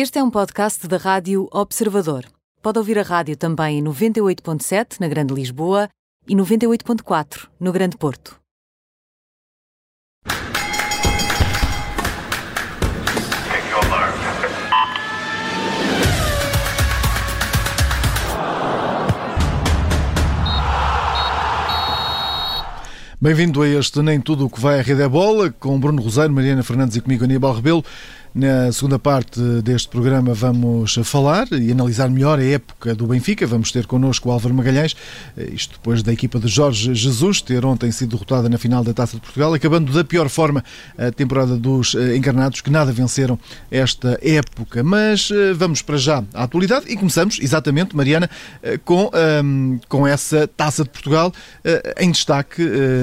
Este é um podcast da Rádio Observador. Pode ouvir a rádio também em 98.7 na Grande Lisboa e 98.4 no Grande Porto. Bem-vindo a este Nem Tudo o que vai à Rede é Bola, com Bruno Rosário, Mariana Fernandes e comigo Aníbal Rebelo. Na segunda parte deste programa vamos falar e analisar melhor a época do Benfica. Vamos ter connosco o Álvaro Magalhães, isto depois da equipa de Jorge Jesus ter ontem sido derrotada na final da Taça de Portugal, acabando da pior forma a temporada dos eh, encarnados, que nada venceram esta época. Mas eh, vamos para já à atualidade e começamos, exatamente, Mariana, eh, com, ehm, com essa Taça de Portugal em destaque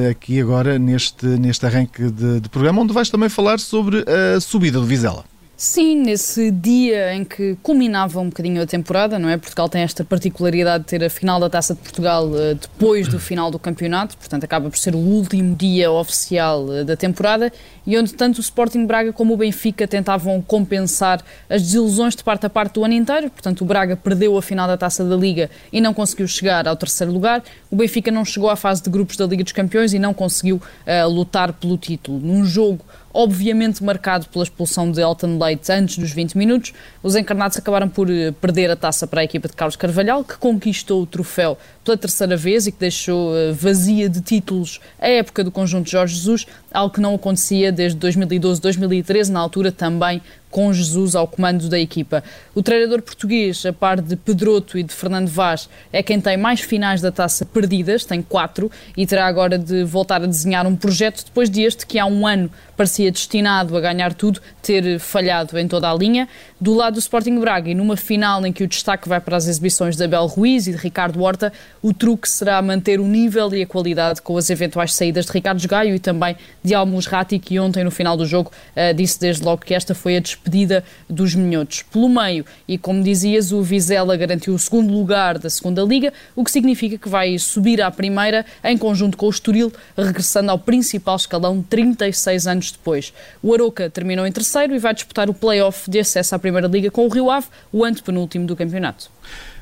aqui agora neste, neste arranque de, de programa, onde vais também falar sobre a subida do Vizela. Sim, nesse dia em que culminava um bocadinho a temporada, não é? Portugal tem esta particularidade de ter a final da Taça de Portugal uh, depois do final do campeonato, portanto acaba por ser o último dia oficial uh, da temporada e onde tanto o Sporting Braga como o Benfica tentavam compensar as desilusões de parte a parte do ano inteiro. Portanto, o Braga perdeu a final da Taça da Liga e não conseguiu chegar ao terceiro lugar. O Benfica não chegou à fase de grupos da Liga dos Campeões e não conseguiu uh, lutar pelo título. Num jogo obviamente marcado pela expulsão de Elton Leite antes dos 20 minutos. Os encarnados acabaram por eh, perder a taça para a equipa de Carlos Carvalhal, que conquistou o troféu pela terceira vez e que deixou eh, vazia de títulos a época do conjunto Jorge Jesus, algo que não acontecia desde 2012-2013, na altura também com Jesus ao comando da equipa. O treinador português, a par de Pedroto e de Fernando Vaz, é quem tem mais finais da taça perdidas, tem quatro, e terá agora de voltar a desenhar um projeto depois deste, que há um ano parecia destinado a ganhar tudo, ter falhado em toda a linha. Do lado do Sporting Braga, e numa final em que o destaque vai para as exibições de Abel Ruiz e de Ricardo Horta, o truque será manter o nível e a qualidade com as eventuais saídas de Ricardo Gaio e também de Almus Ratti, que ontem no final do jogo uh, disse desde logo que esta foi a despedida dos minhotos. Pelo meio, e como dizias, o Vizela garantiu o segundo lugar da segunda liga, o que significa que vai subir à primeira em conjunto com o Estoril, regressando ao principal escalão 36 anos depois. O Aroca terminou em terceiro e vai disputar o play-off de acesso à primeira liga com o Rio Ave, o antepenúltimo do campeonato.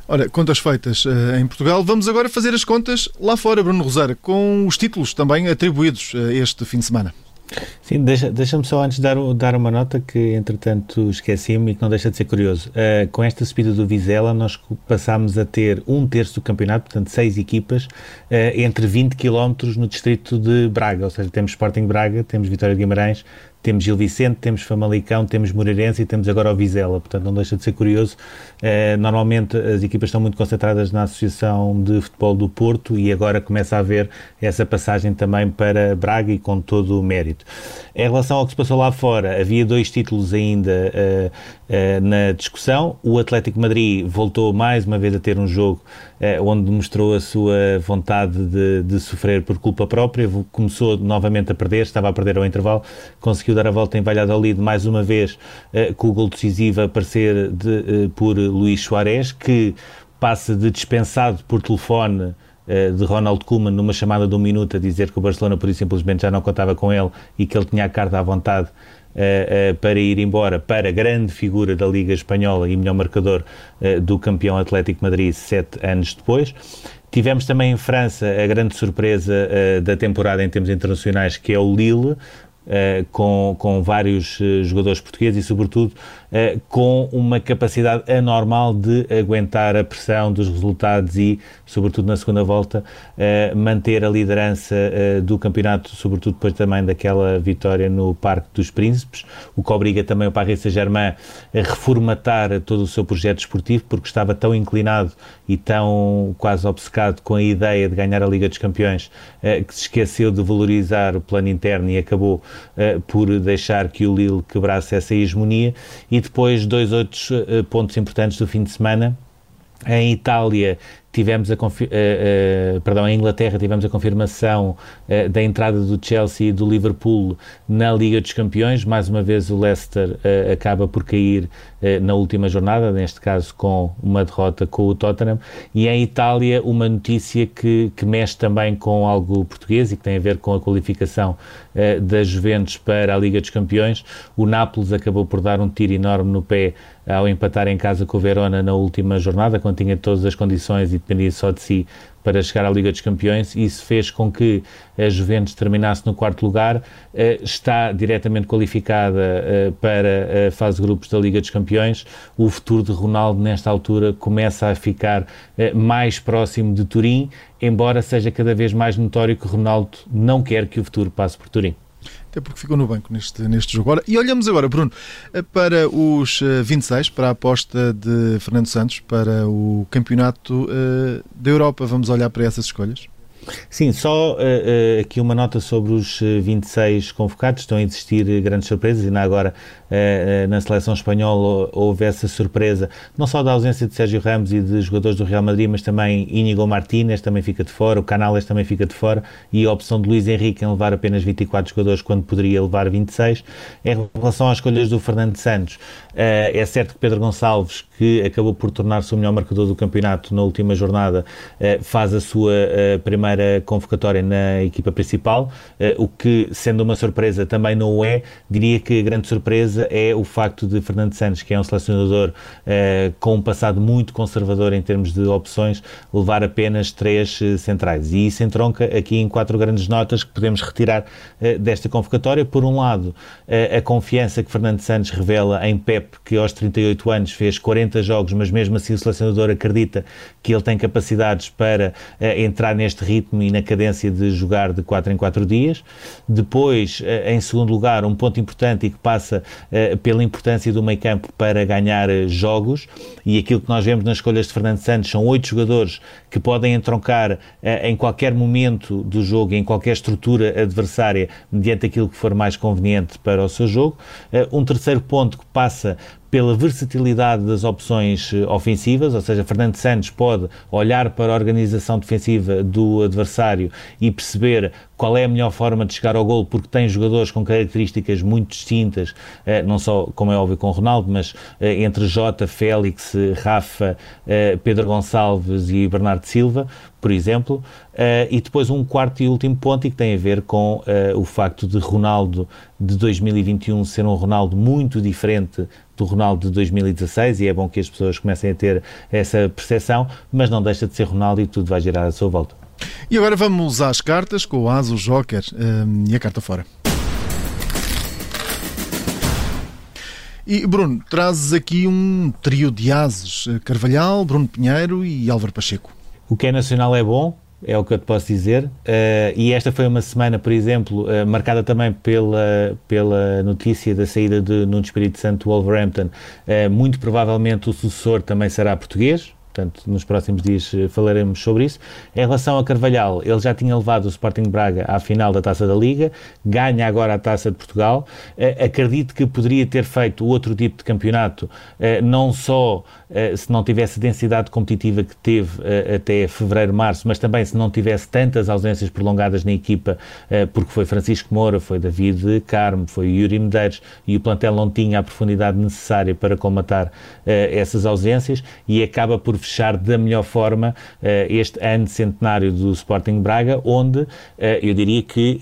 Ora, contas feitas uh, em Portugal. Vamos agora fazer as contas lá fora, Bruno Rosário, com os títulos também atribuídos uh, este fim de semana. Sim, deixa-me deixa só antes dar, dar uma nota que entretanto esqueci-me e que não deixa de ser curioso. Uh, com esta subida do Vizela, nós passámos a ter um terço do campeonato, portanto, seis equipas, uh, entre 20 km no distrito de Braga, ou seja, temos Sporting Braga, temos Vitória de Guimarães, temos Gil Vicente, temos Famalicão, temos Moreirense e temos agora o Vizela, portanto não deixa de ser curioso. Uh, normalmente as equipas estão muito concentradas na Associação de Futebol do Porto e agora começa a haver essa passagem também para Braga e com todo o mérito. Em relação ao que se passou lá fora, havia dois títulos ainda uh, uh, na discussão. O Atlético Madrid voltou mais uma vez a ter um jogo onde mostrou a sua vontade de, de sofrer por culpa própria. Começou novamente a perder, estava a perder ao intervalo, conseguiu conseguiu dar a volta em Valladolid mais uma vez uh, com o gol decisivo a aparecer de, uh, por Luís Soares, que passa de dispensado por telefone uh, de Ronald Koeman numa chamada de um minuto a dizer que o Barcelona por isso simplesmente já não contava com ele e que ele tinha a carta à vontade Uh, uh, para ir embora para a grande figura da Liga Espanhola e melhor marcador uh, do campeão Atlético Madrid sete anos depois. Tivemos também em França a grande surpresa da temporada em termos internacionais, que é o Lille, Uh, com, com vários uh, jogadores portugueses e, sobretudo, uh, com uma capacidade anormal de aguentar a pressão dos resultados e, sobretudo na segunda volta, manter a liderança do campeonato, sobretudo depois também daquela vitória no Parque dos Príncipes, o que obriga também o Paris Saint-Germain a reformatar todo o seu projeto esportivo, porque estava tão inclinado e tão quase obcecado com a ideia de ganhar a Liga dos Campeões que se esqueceu de valorizar o plano interno e acabou uh, por deixar que o Lille quebrasse essa hegemonia. E depois, dois outros uh, pontos importantes do fim de semana. Em Itália, tivemos a, uh, uh, perdão, em Inglaterra tivemos a confirmação uh, da entrada do Chelsea e do Liverpool na Liga dos Campeões. Mais uma vez o Leicester acaba por cair na última jornada, neste caso com uma derrota com o Tottenham. E em Itália uma notícia que, que mexe também com algo português e que tem a ver com a qualificação da Juventus para a Liga dos Campeões. O Nápoles acabou por dar um tiro enorme no pé ao empatar em casa com o Verona na última jornada, quando tinha todas as condições e dependia só de si para chegar à Liga dos Campeões. Isso fez com que a Juventus terminasse no quarto lugar, eh, está diretamente qualificada eh, para a fase de grupos da Liga dos Campeões. O futuro de Ronaldo, nesta altura, começa a ficar eh, mais próximo de Turim, embora seja cada vez mais notório que Ronaldo não quer que o futuro passe por Turim até porque ficou no banco neste, neste jogo. Ora, e olhamos agora, Bruno, para os 26, eh, para a aposta de Fernando Santos para o Campeonato uh, da Europa. Vamos olhar para essas escolhas? Sim, só uh, uh, aqui uma nota sobre os 26 convocados. Estão a existir grandes surpresas, e ainda agora uh, na seleção espanhola houve essa surpresa, não só da ausência de Sérgio Ramos e de jogadores do Real Madrid, mas também Íñigo Martínez também fica de fora, o Canales também fica de fora, e a opção de Luís Henrique em levar apenas 24 jogadores quando poderia levar 26. Em relação às escolhas do Fernando Santos, é certo que Pedro Gonçalves, que acabou por tornar-se o melhor marcador do campeonato na última jornada, faz a sua primeira convocatória na equipa principal, o que, sendo uma surpresa, também não é. Diria que a grande surpresa é o facto de Fernando Santos, que é um selecionador com um passado muito conservador em termos de opções, levar apenas três centrais. E isso entronca aqui em quatro grandes notas que podemos retirar desta convocatória. Por um lado, a confiança que Fernando Santos revela em Pep, que aos 38 anos fez 40 jogos, mas mesmo assim o selecionador acredita que ele tem capacidades para entrar neste ritmo e na cadência de jogar de 4 em 4 dias. Depois, eh, em segundo lugar, um ponto importante e que passa uh, pela importância do meio campo para ganhar uh, jogos, e aquilo que nós vemos nas escolhas de Fernando Santos são oito jogadores que podem entroncar uh, em qualquer momento do jogo, em qualquer estrutura adversária, mediante aquilo que for mais conveniente para o seu jogo. um terceiro ponto que passa pela versatilidade das opções eh, ofensivas, ou seja, Fernando Santos pode olhar para a organização defensiva do adversário e perceber qual é a melhor forma de chegar ao gol, porque tem jogadores com características muito distintas, eh, não só, como é óbvio, com Ronaldo, mas eh, entre Jota, Félix, Rafa, Pedro Gonçalves e Bernardo Silva, por exemplo, uh, e depois um quarto e último ponto e que tem a ver com uh, o facto de Ronaldo de 2021 ser um Ronaldo muito diferente do Ronaldo de 2016 e é bom que as pessoas comecem a ter essa percepção, mas não deixa de ser Ronaldo e tudo vai girar à sua volta. E agora vamos às cartas com o As, o Joker um, e a carta fora. E Bruno, trazes aqui um trio de ases: Carvalhal, Bruno Pinheiro e Álvaro Pacheco. O que é nacional é bom, é o que eu te posso dizer. Uh, e esta foi uma semana, por exemplo, uh, marcada também pela, pela notícia da saída de Nuno Espírito Santo do Wolverhampton. Uh, muito provavelmente o sucessor também será português, portanto, nos próximos dias falaremos sobre isso. Em relação a Carvalhal, ele já tinha levado o Sporting Braga à final da Taça da Liga, ganha agora a Taça de Portugal. Acredito que poderia ter feito outro tipo de campeonato, não só se não tivesse a densidade competitiva que teve até fevereiro, março, mas também se não tivesse tantas ausências prolongadas na equipa, porque foi Francisco Moura, foi David Carmo, foi Yuri Medeiros e o plantel não tinha a profundidade necessária para comatar essas ausências e acaba por fechar da melhor forma este ano centenário do Sporting Braga, onde eu diria que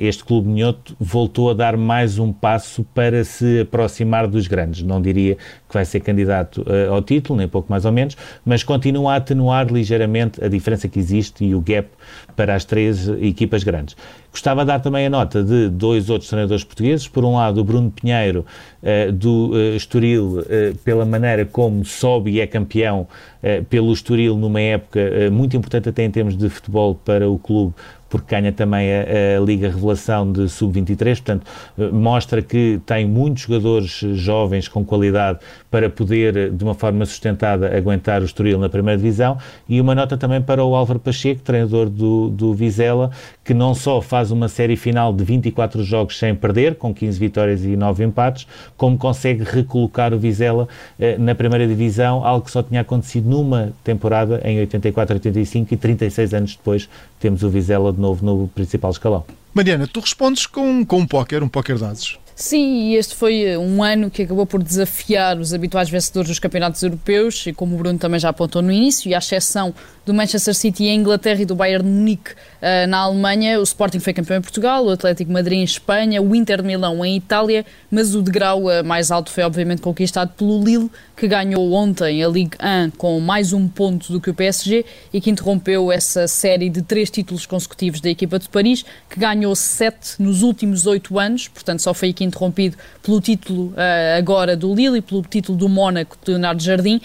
este clube minhoto voltou a dar mais um passo para se aproximar dos grandes. Não diria que vai ser candidato ao título, nem pouco mais ou menos, mas continua a atenuar ligeiramente a diferença que existe e o gap para as três equipas grandes. Gostava de dar também a nota de dois outros treinadores portugueses. Por um lado, o Bruno Pinheiro, uh, do uh, Estoril, uh, pela maneira como sobe e é campeão pelo Estoril numa época muito importante até em termos de futebol para o clube, porque ganha também a, a Liga Revelação de Sub-23, portanto, mostra que tem muitos jogadores jovens com qualidade para poder, de uma forma sustentada, aguentar o Estoril na primeira divisão, e uma nota também para o Álvaro Pacheco, treinador do, do Vizela, que não só faz uma série final de 24 jogos sem perder, com 15 vitórias e 9 empates, como consegue recolocar o Vizela eh, na primeira divisão, algo que só tinha acontecido numa temporada em 84-85 e 36 anos depois temos o Vizela de novo no principal escalão. Mariana, tu respondes com, com um póquer, um póquer de ases. Sim, e este foi eh, um ano que acabou por desafiar os habituais vencedores dos campeonatos europeus, e como o Bruno também já apontou no início, e à exceção do Manchester City em Inglaterra e do Bayern de Munique na Alemanha, o Sporting foi campeão em Portugal, o Atlético Madrid em Espanha, o Inter de Milão em Itália, mas o degrau uh, mais alto foi obviamente conquistado pelo Lille, que ganhou ontem a Ligue 1 com mais um ponto do que o PSG e que interrompeu essa série de três títulos consecutivos da equipa de Paris, que ganhou sete nos últimos oito anos, portanto só foi aqui interrompido pelo título uh, agora do Lille e pelo título do Mónaco de Leonardo Jardim.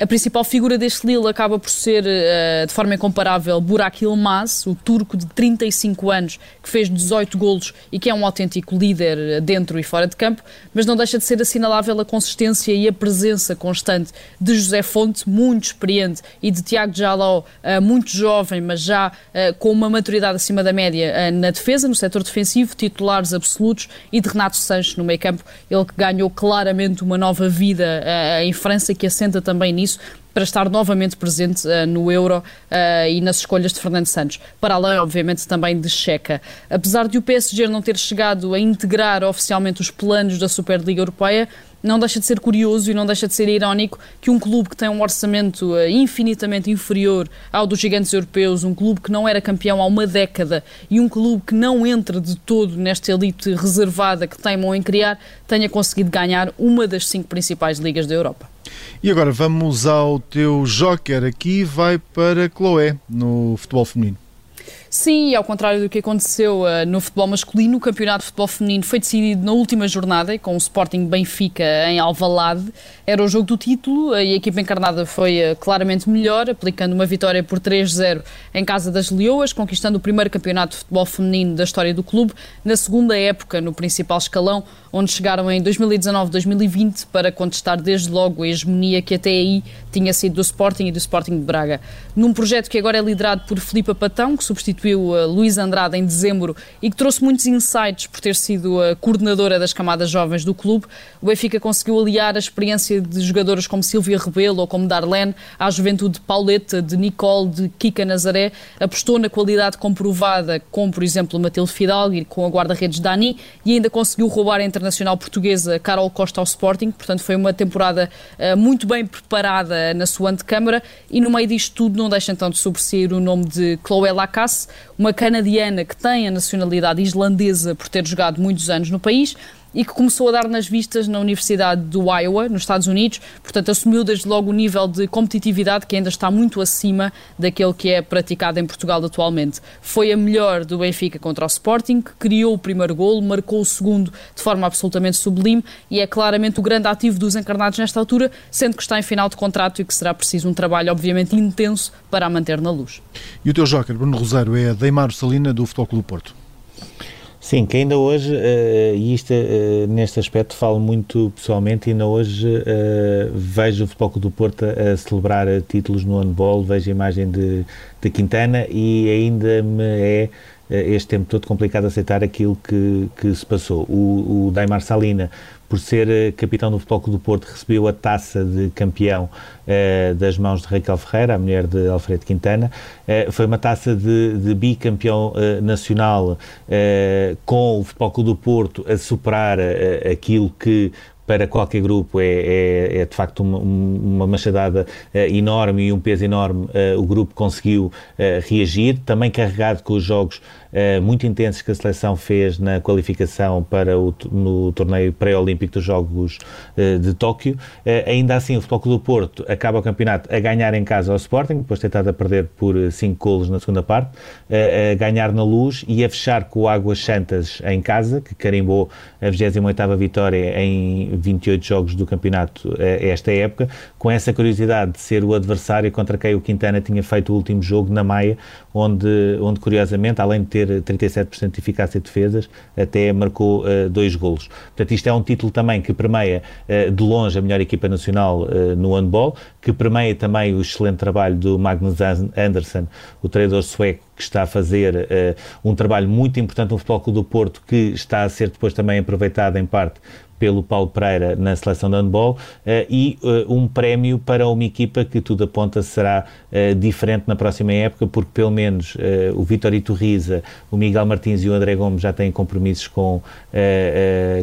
A principal figura deste Lille acaba por ser, uh, de forma incomparável, Burak Yilmaz, o turco de 35 anos, que fez 18 golos e que é um autêntico líder eh, dentro e fora de campo, mas não deixa de ser assinalável a consistência e a presença constante de José Fonte, muito experiente, e de Tiago Jaló, uh, muito jovem, mas já uh, com uma maturidade acima da média na defesa, no setor defensivo, titulares absolutos, e de Renato Sanches no meio campo, ele que ganhou claramente uma nova vida em França, que assenta também nisso para estar novamente presente uh, no Euro uh, e nas escolhas de Fernando Santos, para além, obviamente, também de Checa. Apesar de o PSG não ter chegado a integrar oficialmente os planos da Superliga Europeia, não deixa de ser curioso e não deixa de ser irónico que um clube que tem um orçamento uh, infinitamente inferior ao dos gigantes europeus, um clube que não era campeão há uma década e um clube que não entra de todo nesta elite reservada que teimam em criar, tenha conseguido ganhar uma das cinco principais ligas da Europa. E agora vamos ao teu joker. Aqui vai para Chloé, no futebol feminino. Sim, ao contrário do que aconteceu uh, no futebol masculino, o campeonato de futebol feminino foi decidido na última jornada, com o Sporting Benfica em Alvalade. Era o jogo do título e a equipa encarnada foi uh, claramente melhor, aplicando uma vitória por 3-0 em casa das Leoas, conquistando o primeiro campeonato de futebol feminino da história do clube, na segunda época no principal escalão, onde chegaram em 2019-2020 para contestar desde logo a hegemonia que até aí tinha sido do Sporting e do Sporting de Braga. Num projeto que agora é liderado por Filipe Patão, que substitui substituiu a Luís Andrade em dezembro e que trouxe muitos insights por ter sido a coordenadora das camadas jovens do clube, o Benfica conseguiu aliar a experiência de jogadoras como Silvia Rebelo ou como Darlene à juventude de Pauleta, de Nicole, de Kika Nazaré, apostou na qualidade comprovada, como por exemplo Matilde Fidalgo e com a guarda-redes Dani, e ainda conseguiu roubar a internacional portuguesa Carol Costa ao Sporting, portanto foi uma temporada uh, muito bem preparada na sua antecâmara e no meio disto tudo não deixa então de sobressair o nome de Chloé Lacasse, uma canadiana que tem a nacionalidade islandesa por ter jogado muitos anos no país e que começou a dar nas vistas na Universidade do Iowa, nos Estados Unidos, portanto assumiu desde logo o nível de competitividade que ainda está muito acima daquele que é praticado em Portugal atualmente. Foi a melhor do Benfica contra o Sporting, criou o primeiro golo, marcou o segundo de forma absolutamente sublime e é claramente o grande ativo dos encarnados nesta altura, sendo que está em final de contrato e que será preciso um trabalho obviamente intenso para a manter na luz. E o teu joker, Bruno Rosário, é Deimar Salina do Futebol Clube Porto. Sim, que ainda hoje, uh, e isto uh, neste aspecto falo muito pessoalmente, ainda hoje uh, vejo o Futebol Clube do Porto a, celebrar títulos no handball, vejo a imagem de, de Quintana e ainda me é este tempo todo complicado aceitar aquilo que, que se passou. O, o Daimar Salina por ser eh, capitão do Futebol Clube do Porto, recebeu a taça de campeão uh, das mãos de Raquel Ferreira, a mulher de Alfredo Quintana. Uh, foi uma taça de, de bicampeão uh, nacional com o Futebol Clube do Porto a superar aquilo que para qualquer grupo é, é, é de facto uma, uma machadada enorme e um peso enorme. O grupo conseguiu reagir, também carregado com os jogos muito intensos que a seleção fez na qualificação para o no torneio pré-olímpico dos Jogos de Tóquio. ainda assim, o Futebol Clube do Porto acaba o campeonato a ganhar em casa ao Sporting, depois estado a perder por 5 golos na segunda parte, a ganhar na luz e a fechar com o Águas Santas em casa, que carimbou a 28ª vitória em 28 jogos do campeonato esta época, com essa curiosidade de ser o adversário contra quem o Quintana tinha feito o último jogo na Maia, onde, onde curiosamente, além de ter 37% de eficácia de defesas, até marcou dois golos. Portanto, isto é um título também que permeia de longe a melhor equipa nacional no handball, que permeia também o excelente trabalho do Magnus Anderson, o treinador sueco, que está a fazer uh, um trabalho muito importante no Futebol Clube do Porto, que está a ser depois também aproveitado em parte pelo Paulo Pereira na seleção de handball uh, e uh, um prémio para uma equipa que tudo aponta será uh, diferente na próxima época, porque pelo menos o Vitor Iturriza, o Miguel Martins e o André Gomes já têm compromissos com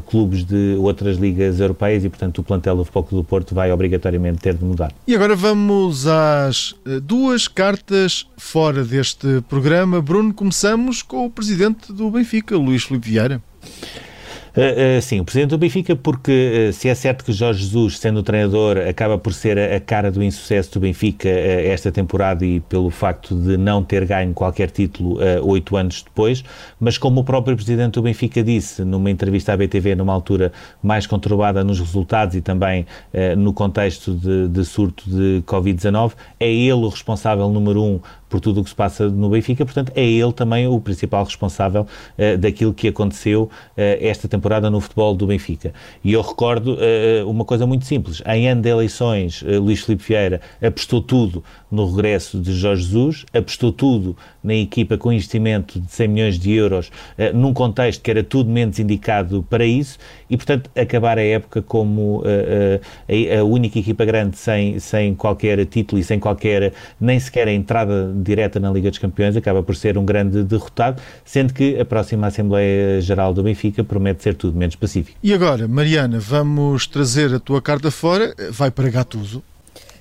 clubes de outras ligas europeias e, portanto, o plantel do Futebol Clube do Porto vai obrigatoriamente ter de mudar. E agora vamos às duas cartas fora deste programa. Bruno, começamos com o presidente do Benfica, Luís Filipe Vieira. Uh, uh, sim, o presidente do Benfica, porque uh, se é certo que Jorge Jesus, sendo treinador, acaba por ser a, a cara do insucesso do Benfica esta temporada e pelo facto de não ter ganho qualquer título oito anos depois, mas como o próprio presidente do Benfica disse numa entrevista à BTV, numa altura mais conturbada nos resultados e também no contexto de, de surto de Covid-19, é ele o responsável número um por tudo o que se passa no Benfica, portanto é ele também o principal responsável uh, daquilo que aconteceu uh, esta temporada no futebol do Benfica. E eu recordo uh, uma coisa muito simples, em ano de eleições, Luís Filipe Vieira apostou tudo no regresso de Jorge Jesus, apostou tudo na equipa com investimento de 100 milhões de euros, num contexto que era tudo menos indicado para isso, e portanto acabar a época como a, a única equipa grande sem, sem qualquer título e sem qualquer, nem sequer a entrada direta na Liga dos Campeões, acaba por ser um grande derrotado, sendo que a próxima Assembleia Geral do Benfica promete ser tudo menos pacífico. E agora, Mariana, vamos trazer a tua carta fora, vai para Gattuso.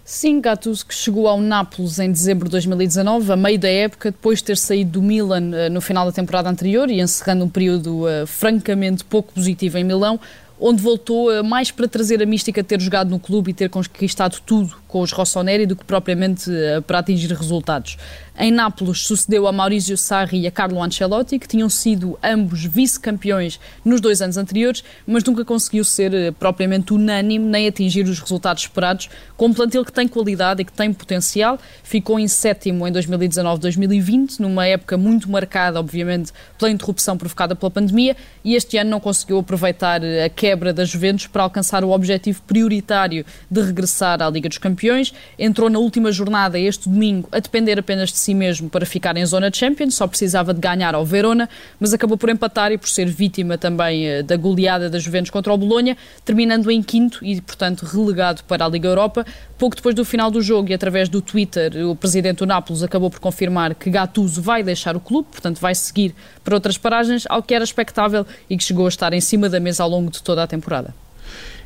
Sim, Gattuso que chegou ao Nápoles em dezembro de 2019, a meio da época, depois de ter saído do Milan uh, no final da temporada anterior e encerrando um período uh, francamente pouco positivo em Milão, onde voltou uh, mais para trazer a mística de ter jogado no clube e ter conquistado tudo com os Rossoneri do que propriamente uh, para atingir resultados. Em Nápoles sucedeu a Maurizio Sarri e a Carlo Ancelotti, que tinham sido ambos vice-campeões nos dois anos anteriores, mas nunca conseguiu ser uh, propriamente unânime nem atingir os resultados esperados, com um plantel que tem qualidade e que tem potencial. Ficou em sétimo em 2019-2020, numa época muito marcada, obviamente, pela interrupção provocada pela pandemia, e este ano não conseguiu aproveitar a quebra da Juventus para alcançar o objetivo prioritário de regressar à Liga dos Campeões. Entrou na última jornada, este domingo, a depender apenas de si mesmo para ficar em zona de Champions, só precisava de ganhar ao Verona, mas acabou por empatar e por ser vítima também eh, da goleada da Juventus contra o Bolonha, terminando em quinto e, portanto, relegado para a Liga Europa. Pouco depois do final do jogo e através do Twitter, o presidente do Nápoles acabou por confirmar que Gattuso vai deixar o clube, portanto vai seguir para outras paragens, ao que era expectável e que chegou a estar em cima da mesa ao longo de toda toda a temporada.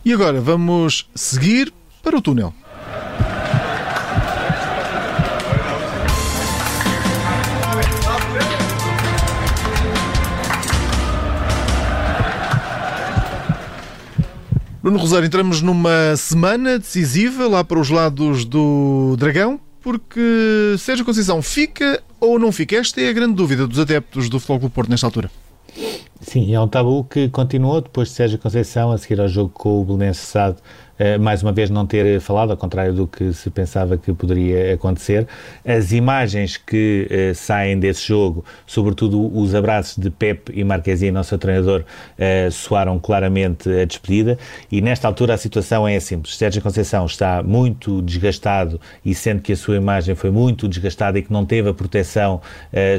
E agora vamos seguir para o túnel. Bruno Rosário, entramos numa semana decisiva lá para os lados do Dragão, porque Sérgio Conceição fica ou não fica? Esta é a grande dúvida dos adeptos do Futebol Porto nesta altura. Sim, é um tabu que continuou depois de Sérgio Conceição a seguir ao jogo com o Belenenses Sado mais uma vez não ter falado, ao contrário do que se pensava que poderia acontecer. As imagens que uh, saem desse jogo, sobretudo os abraços de Pep e Marquezine, nosso treinador, uh, soaram claramente a despedida e nesta altura a situação é simples. Sérgio Conceição está muito desgastado e sendo que a sua imagem foi muito desgastada e que não teve a proteção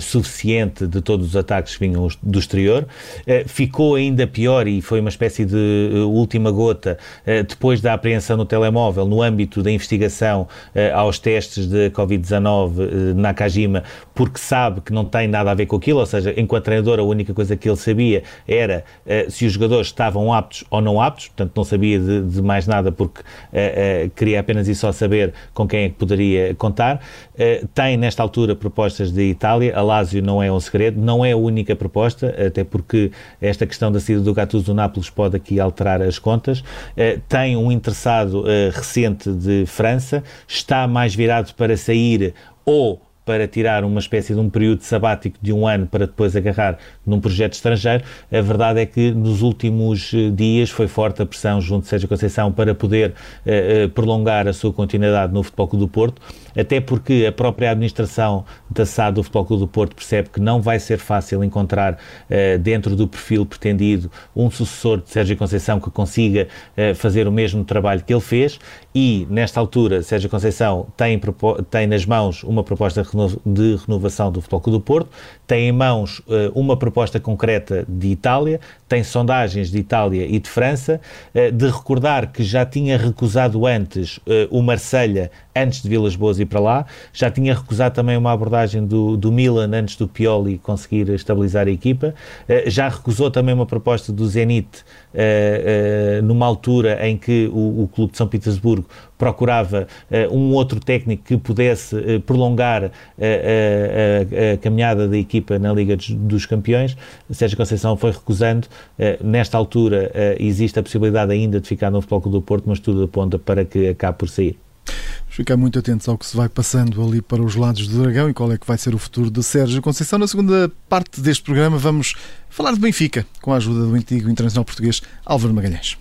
suficiente de todos os ataques que vinham do exterior, ficou ainda pior e foi uma espécie de última gota depois da da apreensão no telemóvel no âmbito da investigação uh, aos testes de Covid-19 uh, eh, na Kajima, porque sabe que não tem nada a ver com aquilo, ou seja, enquanto treinador a única coisa que ele sabia era uh, se os jogadores estavam aptos ou não aptos, portanto não sabia de, de mais nada porque queria apenas e só saber com quem é que poderia contar. tem nesta altura propostas de Itália, a Lazio não é um segredo, não é a única proposta, até porque esta questão da saída do Gattuso do Nápoles pode aqui alterar as contas. tem um interessado uh, recente de França, está mais virado para sair ou para tirar uma espécie de um período sabático de um ano para depois agarrar num projeto estrangeiro. A verdade é que nos últimos eh, dias foi forte a pressão junto de Sérgio Conceição para poder uh, uh, prolongar a sua continuidade no Futebol Clube do Porto, até porque a própria administração da SAD do Futebol Clube do Porto percebe que não vai ser fácil encontrar uh, dentro do perfil pretendido um sucessor de Sérgio Conceição que consiga fazer o mesmo trabalho que ele fez e, nesta altura, Sérgio Conceição tem, tem nas mãos uma proposta de renovação do Futebol Clube do Porto, tem em mãos uh, uma proposta concreta de Itália, tem sondagens de Itália e de França, uh, de recordar que já tinha recusado antes uh, o Marselha antes de Vilas Boas ir para lá, já tinha recusado também uma abordagem do, do Milan antes do Pioli conseguir estabilizar a equipa, já recusou também uma proposta do Zenit numa altura em que o, o Clube de São Petersburgo procurava uh, um outro técnico que pudesse uh, prolongar uh, a, caminhada da equipa na Liga dos, dos Campeões. Sérgio Conceição foi recusando. nesta altura existe a possibilidade ainda de ficar no Futebol Clube do Porto, mas tudo aponta para que acabe por sair. Ficar muito atentos ao que se vai passando ali para os lados do Dragão e qual é que vai ser o futuro de Sérgio Conceição. Na segunda parte deste programa vamos falar de Benfica, com a ajuda do antigo internacional português Álvaro Magalhães.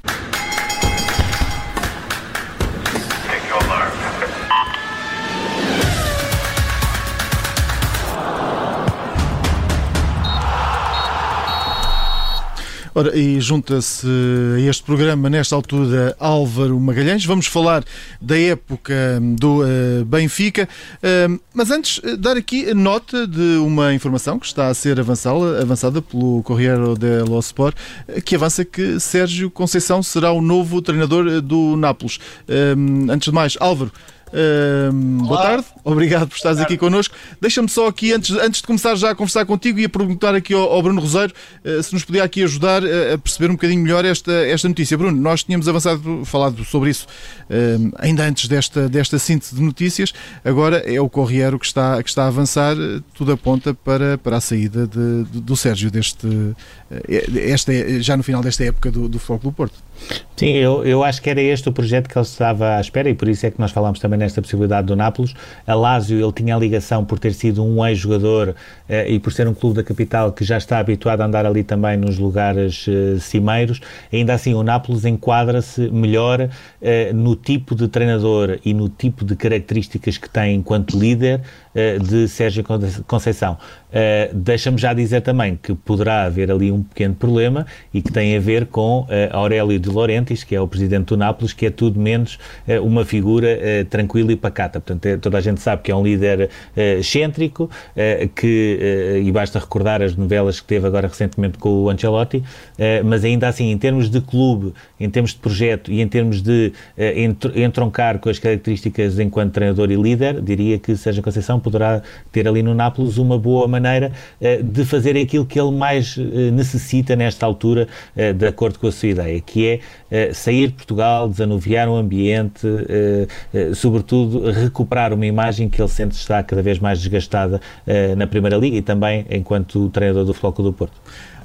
Ora, e junta-se a este programa, nesta altura, Álvaro Magalhães. Vamos falar da época do uh, Benfica, uh, mas antes, eh, dar aqui nota de uma informação que está a ser avançada, avançada pelo Corriere dello Sport, que avança que Sérgio Conceição será o novo treinador do Nápoles. Uh, antes de mais, Álvaro. Uh, boa tarde, obrigado por estares aqui connosco. Deixa-me só aqui, antes, antes de começar já a conversar contigo, e a perguntar aqui ao, ao Bruno Roseiro uh, se nos podia aqui ajudar a, a, perceber um bocadinho melhor esta, esta notícia. Bruno, nós tínhamos avançado, falado sobre isso uh, ainda antes desta, desta síntese de notícias, agora é o Corriero que está, que está a avançar, tudo aponta para, para a saída de, de, do Sérgio deste, eh, esta, já no final desta época do, do Futebol do Porto. Sim, eu, eu acho que era este o projeto que ele estava à espera e por isso é que nós falámos também nesta possibilidade do Nápoles. A Lásio, ele tinha a ligação por ter sido um ex-jogador eh, e por ser um clube da capital que já está habituado a andar ali também nos lugares eh, cimeiros. Ainda assim, o Nápoles enquadra-se melhor eh, no tipo de treinador e no tipo de características que tem enquanto líder eh, de Sérgio Conceição. Uh, Deixa-me já dizer também que poderá haver ali um pequeno problema e que tem a ver com uh, Aurélio de Laurentiis, que é o presidente do Nápoles, que é tudo menos uh, uma figura tranquila e pacata. Portanto, é, toda a gente sabe que é um líder excêntrico, que, e basta recordar as novelas que teve agora recentemente com o Ancelotti, mas ainda assim, em termos de clube, em termos de projeto e em termos de entroncar com as características enquanto treinador e líder, diria que Sérgio Conceição poderá ter ali no Nápoles uma boa maneira uh, de fazer aquilo que ele mais uh, necessita nesta altura, uh, de acordo com a sua ideia, que é sair de Portugal, desanuviar o ambiente, sobretudo recuperar uma imagem que ele sente está cada vez mais desgastada na Primeira Liga e também enquanto treinador do Futebol Clube do Porto.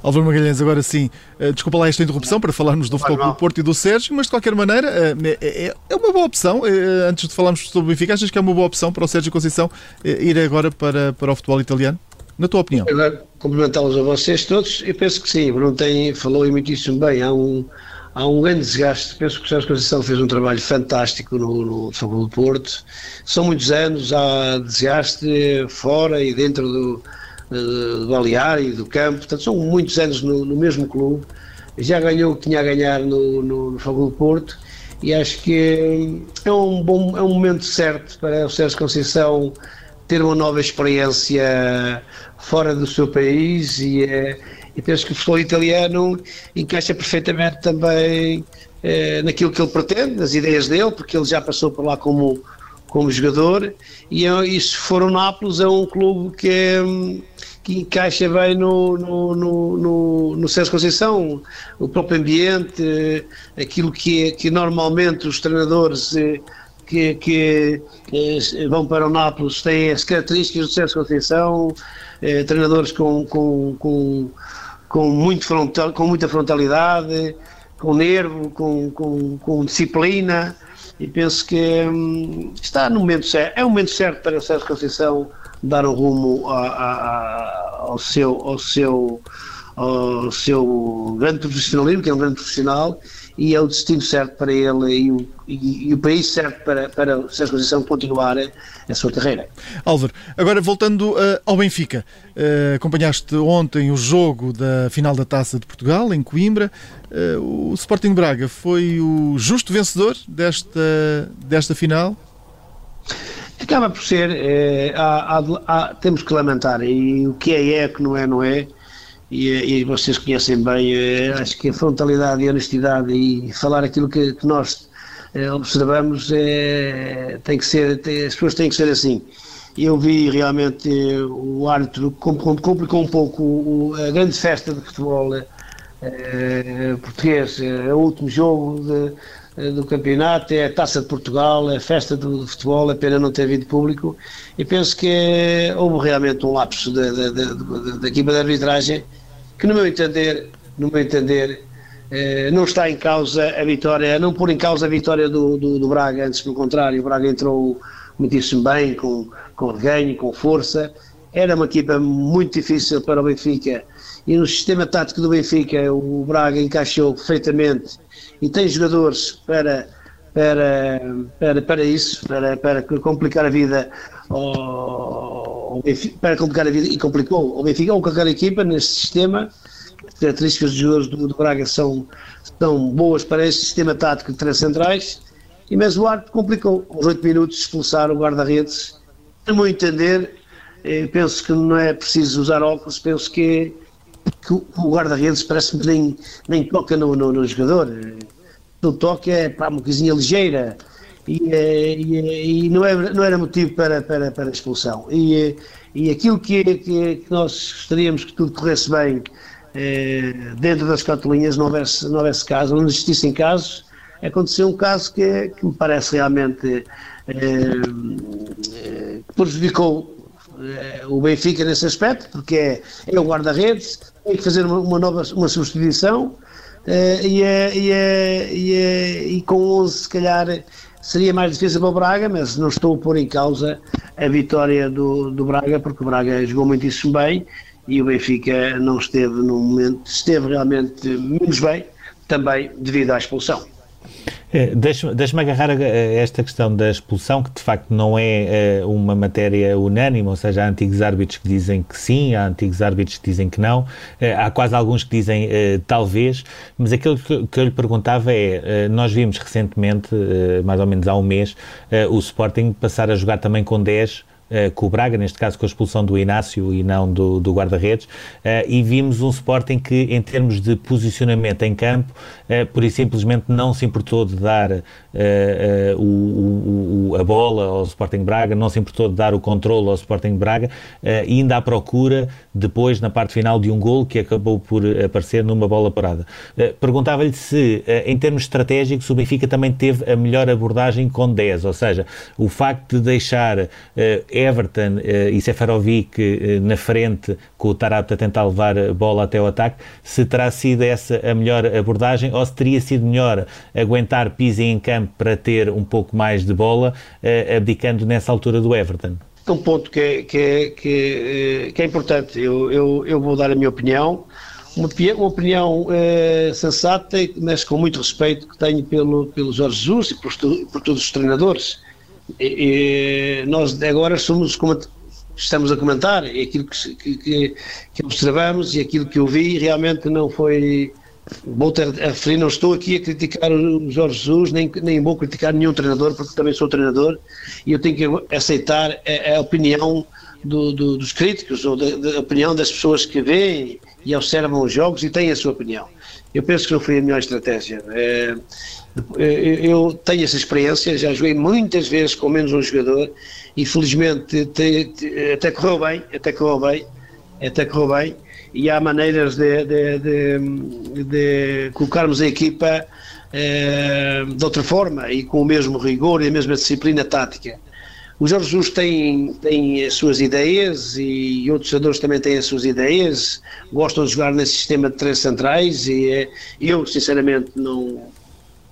Álvaro Magalhães, agora sim, desculpa lá esta interrupção para falarmos do Futebol Clube Porto e do Sérgio, mas de qualquer maneira é, é, é uma boa opção. Antes de falarmos sobre o Benfica, achas que é uma boa opção para o Sérgio Conceição ir agora para, para o futebol italiano? Na tua opinião? Cumprimentá-los a vocês todos, eu penso que sim. Bruno tem, falou e muitíssimo bem. Há um, há um grande desgaste. Penso que o Sérgio Conceição fez um trabalho fantástico no, no Futebol do Porto. São muitos anos, há desgaste fora e dentro do, do balneário e do campo. Portanto, são muitos anos no, no, mesmo clube. Já ganhou o que tinha a ganhar no, no, no Futebol do Porto e acho que é um, bom, é um momento certo para o Sérgio Conceição ter uma nova experiência fora do seu país e, é, e penso que o futebol italiano encaixa perfeitamente também é, naquilo que ele pretende, nas ideias dele, porque ele já passou por lá como, como jogador. E, é, e se for o Nápoles é um clube que, é, que encaixa bem no, no, no, no, no Sérgio Conceição, o próprio ambiente, aquilo que, que normalmente os treinadores que, que, que, vão para o Nápoles têm as características do Sérgio Conceição, eh, treinadores com, com, com, com, muito frontal, com muita frontalidade, com nervo, com, com, com disciplina, e penso que hum, está no momento certo, é o momento certo para o Sérgio Conceição dar um rumo a, a, a, ao seu, ao seu, ao seu grande profissionalismo, que é um grande profissional, e é o destino certo para ele e o, e, e o país certo para, para o Sérgio Conceição continuar a, sua carreira. Álvaro, agora voltando uh, ao Benfica, uh, acompanhaste ontem o jogo da final da Taça de Portugal em Coimbra. Uh, o Sporting Braga foi o justo vencedor desta, desta final? Acaba por ser, há, há, há, temos que lamentar, e o que é é, que não é, não é e, e, vocês conhecem bem, eh, acho que a frontalidade e a honestidade e falar aquilo que, que nós eh, observamos é, tem que ser, tem, as pessoas têm que ser assim. Eu vi realmente eh, o árbitro complicou um pouco a grande festa de futebol eh, português, o último jogo de, do campeonato, é a Taça de Portugal, é a festa do, futebol, é pena não ter vindo público e penso que houve realmente um lapso da, da, da, da equipa de arbitragem que no meu entender, no meu entender, eh, não está em causa a vitória, não pôr em causa a vitória do, do, do Braga, antes pelo contrário, o Braga entrou muitíssimo bem, com, com ganho, com força, era uma equipa muito difícil para o Benfica e no sistema tático do Benfica o Braga encaixou perfeitamente e tem jogadores para para, para, para isso, para, para complicar a vida ao, Benfica, para complicar a vida e complicou o Benfica ou qualquer equipa neste sistema. As características dos jogadores do, do, Braga são, são boas para este sistema tático de três centrais e mesmo o árbitro complicou. Aos oito minutos expulsar o guarda-redes. No meu entender, eh, penso que não é preciso usar óculos, penso que, que o guarda-redes parece-me que nem, nem toca no, no, no jogador o toque é pá, uma coisinha ligeira e, eh, e, eh, e, não, é, não era motivo para, para, para expulsão. E, eh, e aquilo que, que, que nós gostaríamos que tudo corresse bem eh, dentro das quatro linhas, não houvesse, não houvesse casos, não existissem casos, aconteceu um caso que, que me parece realmente eh, prejudicou o Benfica nesse aspecto, porque é, é o guarda-redes, tem que fazer uma, uma nova uma substituição Uh, e, é, e, é, e, é, e, com 11 se calhar seria mais difícil para o Braga, mas não estou a pôr em causa a vitória do, do Braga, porque o Braga jogou muitíssimo bem e o Benfica não esteve no momento, esteve realmente menos bem, também devido à expulsão. É, Deixa-me deixa agarrar a, a esta questão da expulsão, que de facto não é uh, uma matéria unânime, ou seja, há antigos árbitros que dizem que sim, há antigos árbitros que dizem que não, uh, há quase alguns que dizem talvez, mas aquilo que, que, eu lhe perguntava é: nós vimos recentemente, mais ou menos há um mês, o Sporting passar a jogar também com 10 uh, com o Braga, neste caso com a expulsão do Inácio e não do, do guarda-redes, uh, e vimos um Sporting que, em termos de posicionamento em campo, uh, por e simplesmente não se importou de dar o, o, a bola ao Sporting Braga, não se importou de dar o controle ao Sporting Braga, ainda à procura, depois, na parte final, de um gol que acabou por aparecer numa bola parada. Perguntava-lhe se, em termos estratégicos, o Benfica também teve a melhor abordagem com 10, ou seja, o facto de deixar Everton e Seferovic na frente, com o Tarapta tentar levar a bola até o ataque, se terá sido essa a melhor abordagem ou se teria sido melhor aguentar Pizzi em campo para ter um pouco mais de bola, uh, abdicando nessa altura do Everton? Um ponto que é, que é, que é, que é importante, eu, eu, eu, vou dar a minha opinião, uma, opinião sensata, mas com muito respeito que tenho pelo, pelo Jorge Jesus e por, por todos os treinadores e, e nós agora somos estamos a comentar, e aquilo que, que, que, observamos e aquilo que eu vi realmente não foi. Vou ter a referir, não estou aqui a criticar o Jorge Jesus, nem, nem vou criticar nenhum treinador, porque também sou treinador e eu tenho que aceitar a, a opinião do, do, dos críticos ou da, da, opinião das pessoas que veem e observam os jogos e têm a sua opinião. Eu penso que não foi a melhor estratégia. É, eu tenho essa experiência, já joguei muitas vezes com menos um jogador e felizmente até correu bem, até correu bem, até correu bem e há maneiras de, de, de, de colocarmos a equipa eh, de outra forma e com o mesmo rigor e a mesma disciplina tática. O Jorge Jesus tem as suas ideias e outros jogadores também têm as suas ideias, gostam de jogar nesse sistema de três centrais e eh, eu sinceramente não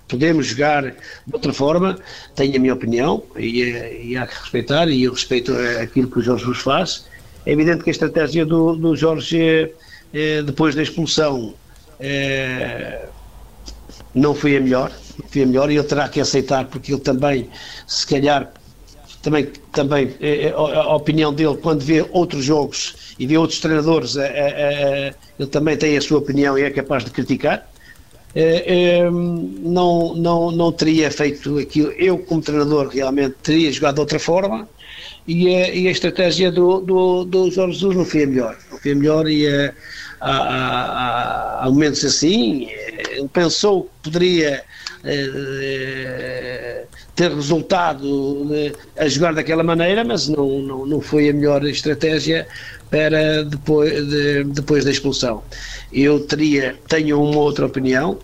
podemos jogar de outra forma, tenho a minha opinião e, e há que respeitar, e eu respeito aquilo que o Jorge Jesus faz. É evidente que a estratégia do, do Jorge, eh, depois da expulsão, eh, não foi a melhor, foi a melhor, e ele terá que aceitar, porque ele também, se calhar, também, também eh, a, a opinião dele, quando vê outros jogos e vê outros treinadores, ele também tem a sua opinião e é capaz de criticar não, não, não teria feito aquilo. Eu, como treinador, realmente teria jogado de outra forma e a, e a estratégia do, do, do Jorge Jesus não foi a melhor. Não foi a melhor e a, há, há momentos assim, pensou que poderia eh, ter resultado a jogar daquela maneira, mas não, não, não foi a melhor estratégia para depois, de, depois da expulsão. Eu teria, tenho uma outra opinião,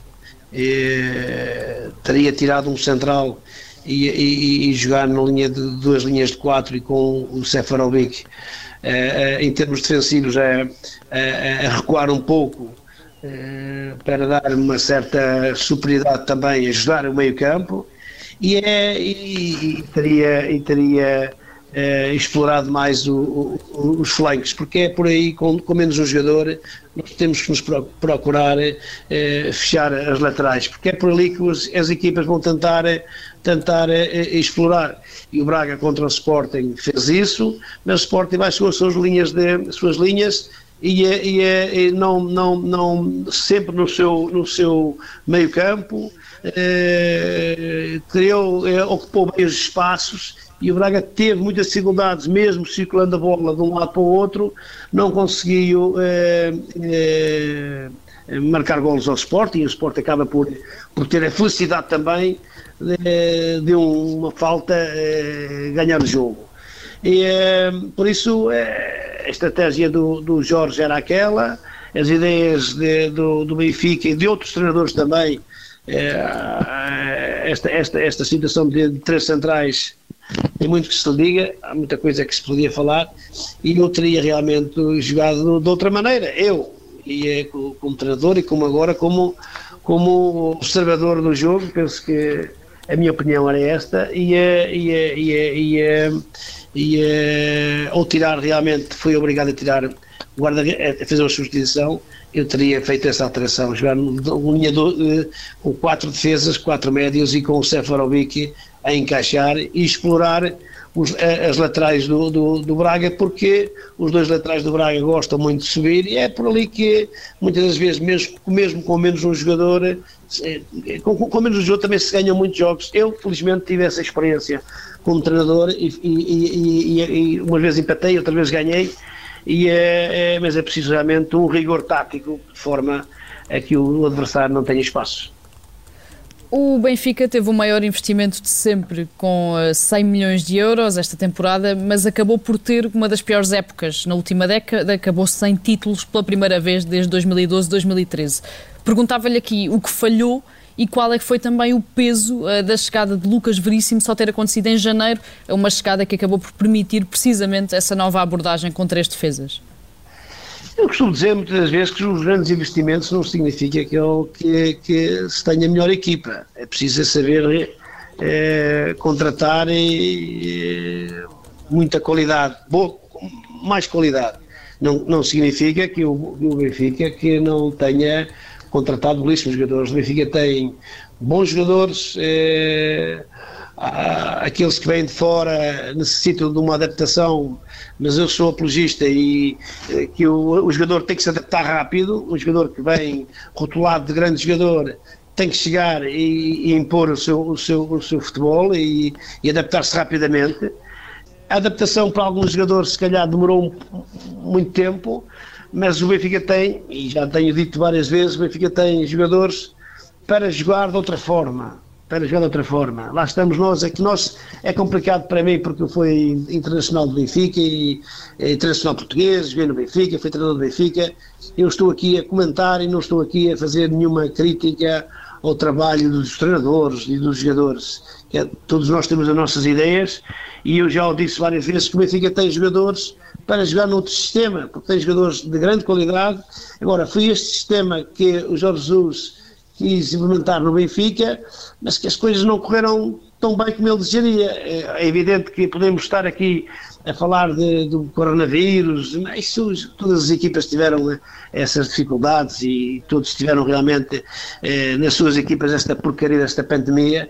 eh, teria tirado um central e, e, e, jogar na linha de duas linhas de quatro e com o Sefarovic eh, eh, em termos defensivos a, recuar um pouco eh, para dar uma certa superioridade também, ajudar o meio campo e, é, e, e teria, e teria eh, explorado mais o, o, os flancos, porque é por aí, com, com, menos um jogador, nós temos que nos procurar fechar as laterais, porque é por ali que as equipas vão tentar, tentar eh, explorar. E o Braga contra o Sporting fez isso, mas o Sporting baixou as suas linhas, de, suas linhas e, é, e, é, e não, não, não, sempre no seu, no seu meio campo, eh, criou, eh, ocupou bem os espaços e o Braga teve muitas dificuldades, mesmo circulando a bola de um lado para o outro, não conseguiu eh, eh, marcar golos ao Sport e o Sport acaba por, por ter a felicidade também de, uma falta eh, ganhar o jogo. E eh, por isso eh, a estratégia do, do Jorge era aquela, as ideias de, do, do Benfica e de outros treinadores também, esta, esta, esta situação de, três centrais tem muito que se lhe diga, há muita coisa que se podia falar e eu teria realmente jogado de outra maneira. Eu, e como treinador e como agora como, como observador do jogo, penso que a minha opinião era esta e, e, e, e, e ao tirar realmente fui obrigado a tirar guarda a fazer uma substituição eu teria feito essa alteração, jogar linha do, com quatro defesas, quatro médios e com o Sefarovic a encaixar e explorar os, as laterais do, do, do, Braga, porque os dois laterais do Braga gostam muito de subir e é por ali que muitas das vezes, mesmo, mesmo com menos um jogador, eh, com, com menos jogador também se ganham muitos jogos. Eu, felizmente, tive essa experiência como treinador e, e, e, e uma vez empatei, outra vez ganhei, e é, é, mas é preciso realmente um rigor tático de forma a que o adversário não tenha espaço. O Benfica teve o maior investimento de sempre, com 100 eh, milhões de euros esta temporada, mas acabou por ter uma das piores épocas. Na última década, acabou sem títulos pela primeira vez desde 2012-2013. Perguntava-lhe aqui o que falhou e qual é que foi também o peso uh, da chegada de Lucas Veríssimo só ter acontecido em janeiro, uma chegada que acabou por permitir precisamente essa nova abordagem com três defesas. Eu costumo dizer muitas vezes que os grandes investimentos não significa que, que, que se tenha melhor equipa. É preciso saber é, contratar e, muita qualidade, boa, mais qualidade. Não, não significa que o Benfica que não tenha contratado belíssimos jogadores. O Benfica tem bons jogadores. É, aqueles que vêm de fora necessitam de uma adaptação, mas eu sou apologista e eh, que o, o jogador tem que se adaptar rápido, um jogador que vem rotulado de grande jogador tem que chegar e, e impor o seu, o seu, o seu futebol e, e adaptar-se rapidamente. A adaptação para alguns jogadores se calhar demorou muito tempo, mas o Benfica tem, e já tenho dito várias vezes, o Benfica tem jogadores para jogar de outra forma para jogar de outra forma. Lá estamos nós, é que nós é complicado para mim porque eu fui internacional do Benfica e é, internacional português, joguei no Benfica, fui treinador do Benfica. Eu estou aqui a comentar e não estou aqui a fazer nenhuma crítica ao trabalho dos treinadores e dos jogadores. É, todos nós temos as nossas ideias e eu já o disse várias vezes que o Benfica tem jogadores para jogar noutro sistema, porque tem jogadores de grande qualidade. Agora, foi este sistema que o Jorge Jesus quis implementar no Benfica, mas que as coisas não correram tão bem como ele desejaria. É evidente que podemos estar aqui a falar de, do coronavírus, isso, todas as equipas tiveram essas dificuldades e todos tiveram realmente eh, nas suas equipas esta porcaria desta pandemia.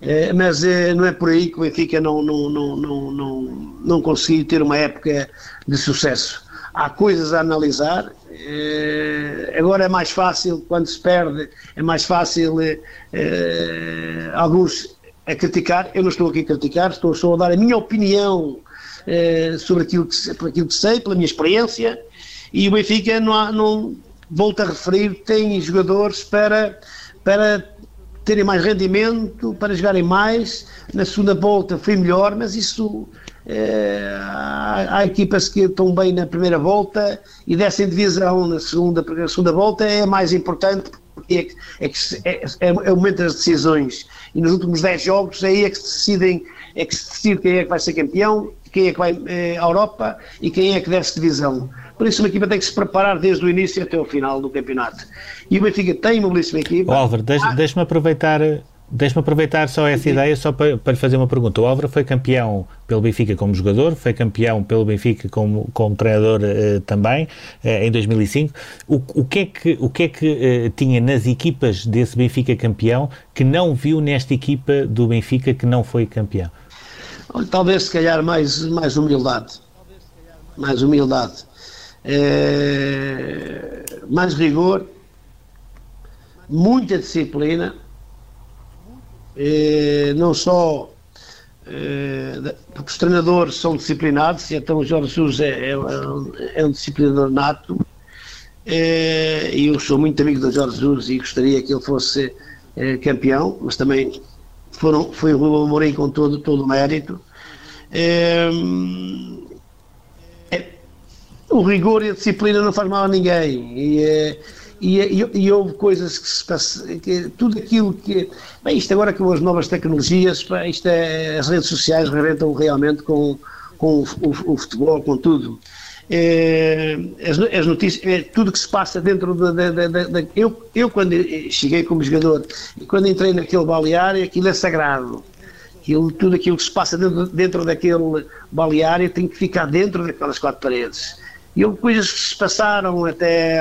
Eh, mas eh, não é por aí que o Benfica não, não, não, não, não, não conseguiu ter uma época de sucesso. Há coisas a analisar. Eh, agora é mais fácil, quando se perde, é mais fácil eh, eh, alguns a criticar. Eu não estou aqui a criticar, estou só a dar a minha opinião eh, sobre aquilo que, aquilo que sei, pela minha experiência, e o Benfica, não, há, não volto a referir, tem jogadores para, para terem mais rendimento, para jogarem mais. Na segunda volta foi melhor, mas isso é, há, há, equipas que estão bem na primeira volta e descem divisão na segunda, na segunda volta é mais importante porque é, é, é, é, é o momento das decisões e nos últimos 10 jogos aí é que se decidem é que se decide quem é que vai ser campeão quem é que vai eh, à Europa e quem é que desce divisão. Por isso, uma equipa tem que se preparar desde o início até o final do campeonato. E o Benfica tem uma belíssima equipa. Oh, Álvaro, deixa-me deixa aproveitar. Deixa-me aproveitar só essa Sim. ideia só para, para lhe fazer uma pergunta. O Álvaro foi campeão pelo Benfica como jogador, foi campeão pelo Benfica como, como treinador eh, também, eh, em 2005. O, o, que é que, o que, é que eh, tinha nas equipas desse Benfica campeão que não viu nesta equipa do Benfica que não foi campeão? talvez se calhar mais, mais humildade. Mais humildade. É, mais rigor, muita disciplina, é, não só é, porque os treinadores são disciplinados, então o Jorge Jesus é, é, é um disciplinador nato, e eu sou muito amigo do Jorge Jesus e gostaria que ele fosse campeão, mas também foram, foi o Rui Amorim com todo, todo o mérito. O rigor e a disciplina não faz mal a ninguém. E, é, e, e, e, houve coisas que se passam, que, tudo aquilo que. Bem, isto agora com as novas tecnologias, isto é, as redes sociais reventam realmente com, com o, o, o futebol, com tudo. É, as, as, notícias, é, tudo que se passa dentro da. Eu, eu, quando cheguei como jogador, quando entrei naquele balneário, aquilo é sagrado. Aquilo, tudo aquilo que se passa dentro, dentro daquele balneário tem que ficar dentro daquelas quatro paredes. E houve coisas que se passaram, até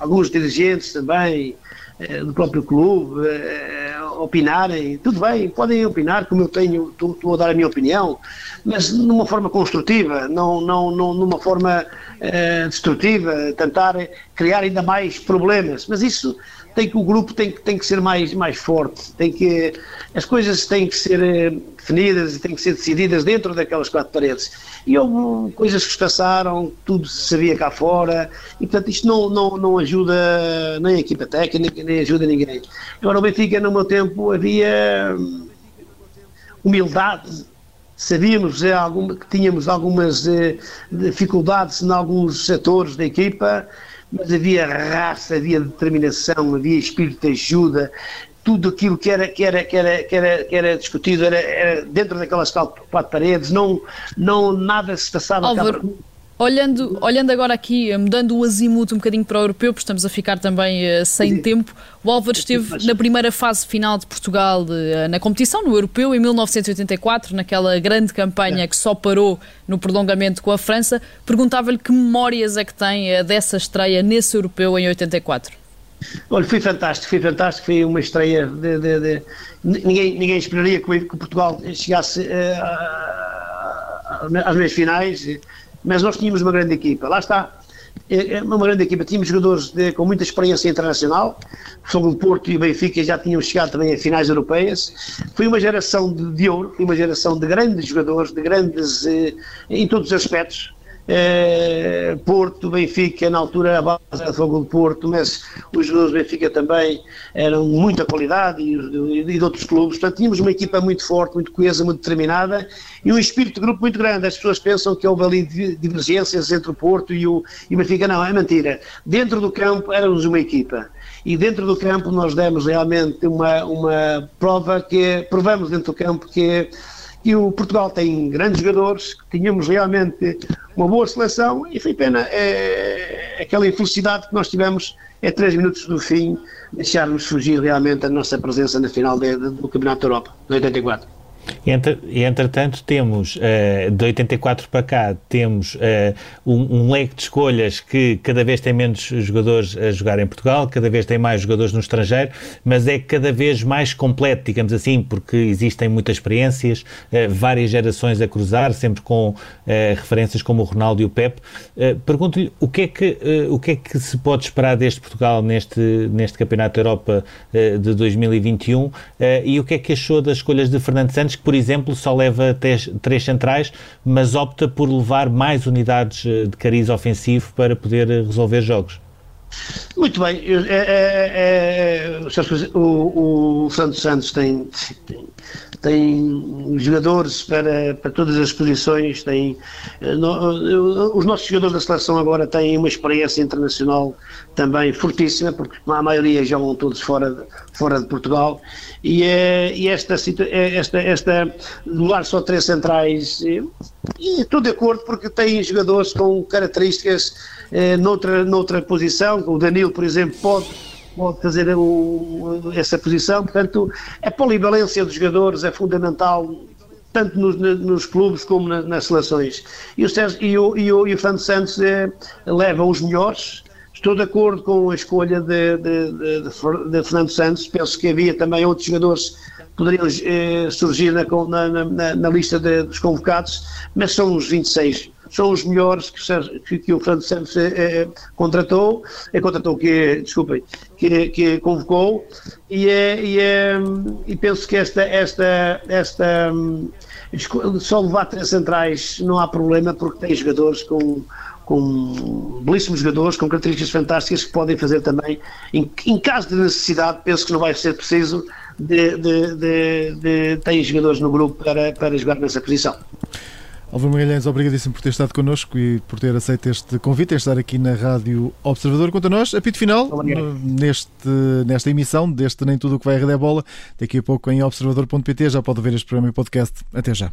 alguns dirigentes também, eh, do próprio clube, eh, opinarem, tudo bem, podem opinar, como eu tenho, estou a dar a minha opinião, mas numa forma construtiva, não, não, não numa forma uh, destrutiva, tentar criar ainda mais problemas. Mas isso tem que o grupo tem, tem que ser mais, mais forte, tem que as coisas têm que ser eh, definidas e têm que ser decididas dentro daquelas quatro paredes. E houve coisas que se passaram, tudo se sabia cá fora, e portanto isto não, não, não ajuda nem a equipa técnica, nem ajuda ninguém. Agora o Benfica no meu tempo havia hum, humildade, sabíamos é, alguma, que tínhamos algumas eh, dificuldades em alguns setores da equipa, mas havia raça, havia determinação, havia espírito de ajuda, tudo aquilo que era, que era, que era, que era, que era discutido era, era dentro daquelas quatro paredes, não, não nada se passava Álvaro, Olhando, olhando agora aqui, mudando o azimuth um bocadinho para o europeu, porque estamos a ficar também uh, sem Sim. tempo, o Álvaro esteve na primeira fase final de Portugal uh, na competição, no europeu, em 1984, naquela grande campanha é. que só parou no prolongamento com a França. Perguntava-lhe que memórias é que tem uh, dessa estreia nesse europeu em 84. Olha, foi fantástico, foi fantástico, foi uma estreia de, de, de... Ninguém, ninguém esperaria que, que Portugal chegasse às meias finais mas nós tínhamos uma grande equipa. Lá está, é, é uma grande equipa. Tínhamos jogadores de, com muita experiência internacional, sobre o Porto e o Benfica já tinham chegado também a finais europeias. Foi uma geração de, de ouro, foi uma geração de grandes jogadores, de grandes, eh, em todos os aspectos. Eh, Porto, Benfica, na altura a base era Fogo de Porto, mas os jogadores do Benfica também eram muita qualidade e, de outros clubes. Portanto, tínhamos uma equipa muito forte, muito coesa, muito determinada e um espírito de grupo muito grande. As pessoas pensam que houve ali divergências entre o Porto e o, e Benfica. Não, é mentira. Dentro do campo éramos uma equipa e dentro do campo nós demos realmente uma, uma prova que provamos dentro do campo que e o Portugal tem grandes jogadores, que tínhamos realmente uma boa seleção e foi pena é, aquela infelicidade que nós tivemos é três minutos do fim deixarmos surgir realmente a nossa presença na final de, de, do Campeonato da Europa, de 84. Entre, entretanto, temos uh, de 84 para cá, temos uh, um, um, leque de escolhas que cada vez tem menos jogadores a jogar em Portugal, cada vez tem mais jogadores no estrangeiro, mas é cada vez mais completo, digamos assim, porque existem muitas experiências, uh, várias gerações a cruzar, sempre com referências como o Ronaldo e o Pep. Pergunto-lhe o, que é que, o que é que se pode esperar deste Portugal neste, neste Campeonato da Europa de 2021 e o que é que achou das escolhas de Fernando Santos? Que, por exemplo, só leva três, três centrais, mas opta por levar mais unidades eh, de cariz ofensivo para poder eh, resolver jogos. Muito bem, é, é, é, o, o Santos Santos tem, tem, tem jogadores para, para todas as posições, tem, eh, no, os nossos jogadores da seleção agora têm uma experiência internacional também fortíssima, porque a maioria jogam todos fora fora de Portugal, e, é, e esta, é, esta, esta, levar só três centrais, e, e estou de acordo porque tem jogadores com características eh, noutra, noutra posição, o Danilo, por exemplo, pode pode fazer o, essa posição. Portanto, a polivalência dos jogadores é fundamental tanto nos, nos clubes como na, nas seleções. E o, Sérgio, e o, e o, e o Fernando Santos é, leva os melhores. Estou de acordo com a escolha de, de, de, de, Fernando Santos. Penso que havia também outros jogadores que poderiam eh, surgir na, na, na lista dos convocados, mas são os 26 são os melhores que, que, que o Fernando Santos eh, contratou, eh, contratou que, desculpem, que, que convocou. E, é, e, é, e penso que esta, esta, esta só levar três centrais não há problema porque tem jogadores com, com belíssimos jogadores, com características fantásticas que podem fazer também, em, em caso de necessidade, penso que não vai ser preciso, de, de, de, de tem jogadores no grupo para, para jogar nessa posição. Álvaro Magalhães, obrigadíssimo por ter estado connosco e por ter aceito este convite em estar aqui na Rádio Observador. Quanto a nós, apito final neste, nesta emissão deste Nem Tudo o que vai a Rede é Bola. Daqui a pouco em observador.pt já pode ver este programa e podcast. Até já.